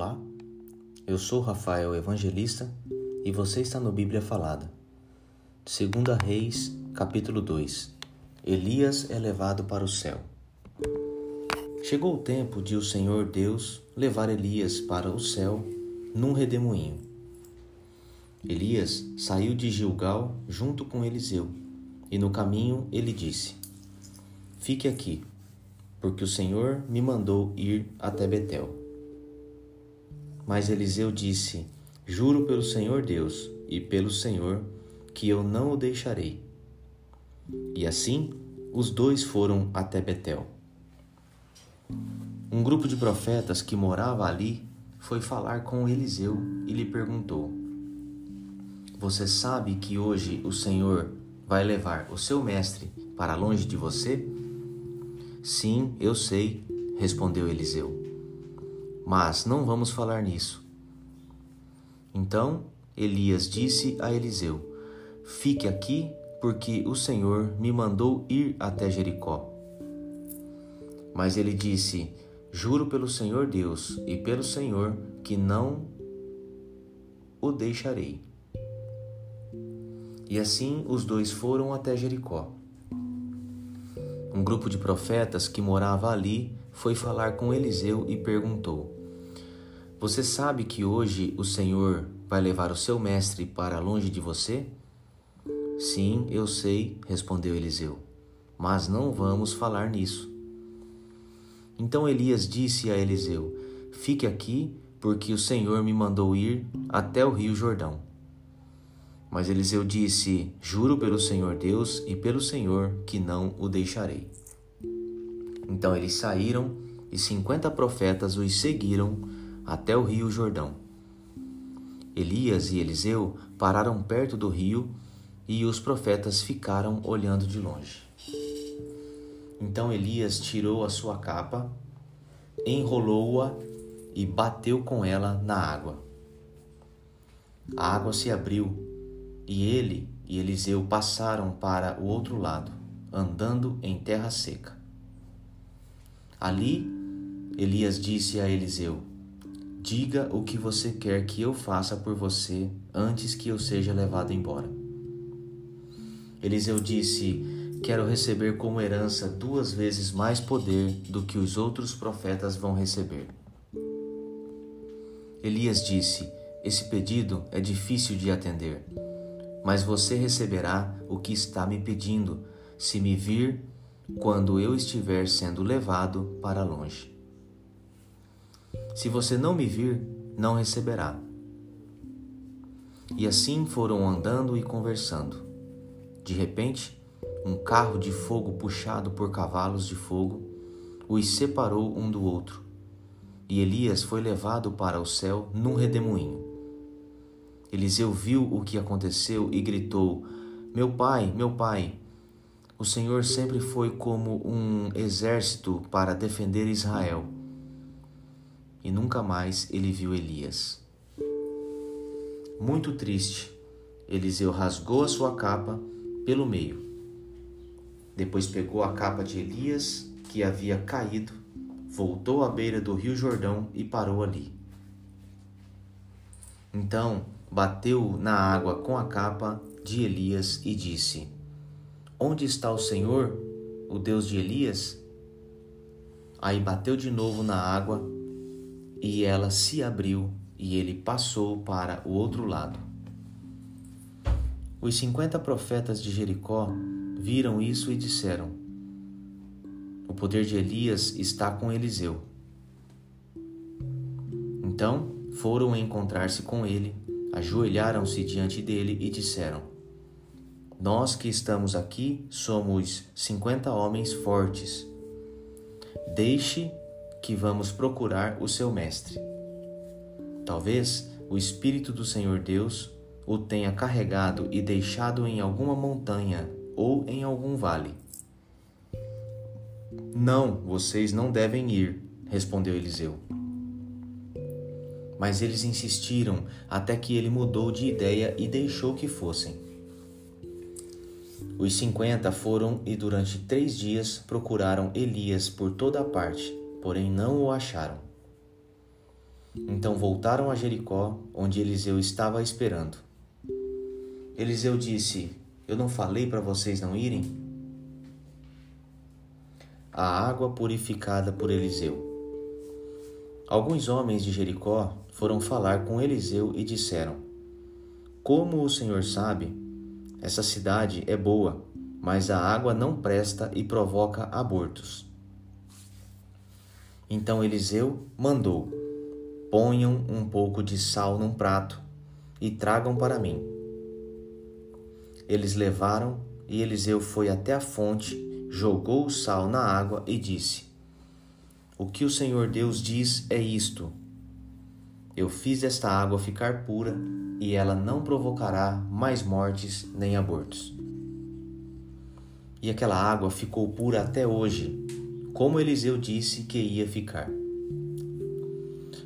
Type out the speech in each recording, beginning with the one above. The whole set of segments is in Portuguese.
Olá, eu sou Rafael Evangelista e você está no Bíblia Falada. Segunda Reis, capítulo 2. Elias é levado para o céu. Chegou o tempo de o Senhor Deus levar Elias para o céu num redemoinho. Elias saiu de Gilgal junto com Eliseu, e no caminho ele disse: Fique aqui, porque o Senhor me mandou ir até Betel. Mas Eliseu disse: Juro pelo Senhor Deus e pelo Senhor que eu não o deixarei. E assim os dois foram até Betel. Um grupo de profetas que morava ali foi falar com Eliseu e lhe perguntou: Você sabe que hoje o Senhor vai levar o seu mestre para longe de você? Sim, eu sei, respondeu Eliseu mas não vamos falar nisso. Então Elias disse a Eliseu: Fique aqui, porque o Senhor me mandou ir até Jericó. Mas ele disse: Juro pelo Senhor Deus e pelo Senhor que não o deixarei. E assim os dois foram até Jericó. Um grupo de profetas que morava ali foi falar com Eliseu e perguntou: você sabe que hoje o Senhor vai levar o seu mestre para longe de você? Sim, eu sei, respondeu Eliseu, mas não vamos falar nisso. Então Elias disse a Eliseu: Fique aqui, porque o Senhor me mandou ir até o rio Jordão. Mas Eliseu disse: Juro pelo Senhor Deus e pelo Senhor que não o deixarei. Então eles saíram e cinquenta profetas os seguiram até o rio Jordão. Elias e Eliseu pararam perto do rio e os profetas ficaram olhando de longe. Então Elias tirou a sua capa, enrolou-a e bateu com ela na água. A água se abriu e ele e Eliseu passaram para o outro lado, andando em terra seca. Ali, Elias disse a Eliseu: Diga o que você quer que eu faça por você antes que eu seja levado embora. Eliseu disse: Quero receber como herança duas vezes mais poder do que os outros profetas vão receber. Elias disse: Esse pedido é difícil de atender, mas você receberá o que está me pedindo, se me vir quando eu estiver sendo levado para longe. Se você não me vir, não receberá. E assim foram andando e conversando. De repente, um carro de fogo puxado por cavalos de fogo os separou um do outro. E Elias foi levado para o céu num redemoinho. Eliseu viu o que aconteceu e gritou: Meu pai, meu pai, o Senhor sempre foi como um exército para defender Israel e nunca mais ele viu Elias. Muito triste, Eliseu rasgou a sua capa pelo meio. Depois pegou a capa de Elias, que havia caído, voltou à beira do rio Jordão e parou ali. Então bateu na água com a capa de Elias e disse: Onde está o Senhor, o Deus de Elias? Aí bateu de novo na água e ela se abriu e ele passou para o outro lado. Os cinquenta profetas de Jericó viram isso e disseram: O poder de Elias está com Eliseu. Então foram encontrar-se com ele, ajoelharam-se diante dele e disseram: Nós que estamos aqui somos cinquenta homens fortes. Deixe que vamos procurar o seu mestre. Talvez o Espírito do Senhor Deus o tenha carregado e deixado em alguma montanha ou em algum vale. Não, vocês não devem ir, respondeu Eliseu. Mas eles insistiram até que ele mudou de ideia e deixou que fossem. Os cinquenta foram e durante três dias procuraram Elias por toda a parte, porém não o acharam. Então voltaram a Jericó, onde Eliseu estava esperando. Eliseu disse: Eu não falei para vocês não irem? A água purificada por Eliseu. Alguns homens de Jericó foram falar com Eliseu e disseram: Como o Senhor sabe, essa cidade é boa, mas a água não presta e provoca abortos. Então Eliseu mandou: Ponham um pouco de sal num prato e tragam para mim. Eles levaram e Eliseu foi até a fonte, jogou o sal na água e disse: O que o Senhor Deus diz é isto: Eu fiz esta água ficar pura e ela não provocará mais mortes nem abortos. E aquela água ficou pura até hoje, como Eliseu disse que ia ficar.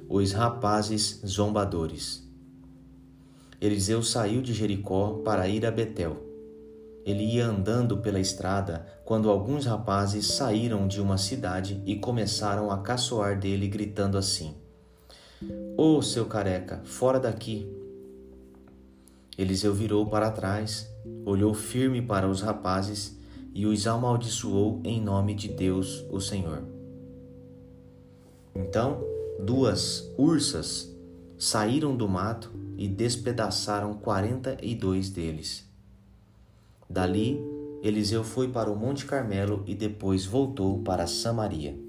Os rapazes zombadores. Eliseu saiu de Jericó para ir a Betel. Ele ia andando pela estrada quando alguns rapazes saíram de uma cidade e começaram a caçoar dele, gritando assim: Ô oh, seu careca, fora daqui! Eliseu virou para trás, olhou firme para os rapazes e os amaldiçoou em nome de Deus, o Senhor. Então, duas ursas saíram do mato e despedaçaram quarenta e dois deles. Dali, Eliseu foi para o Monte Carmelo e depois voltou para Samaria.